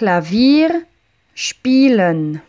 Klavier spielen.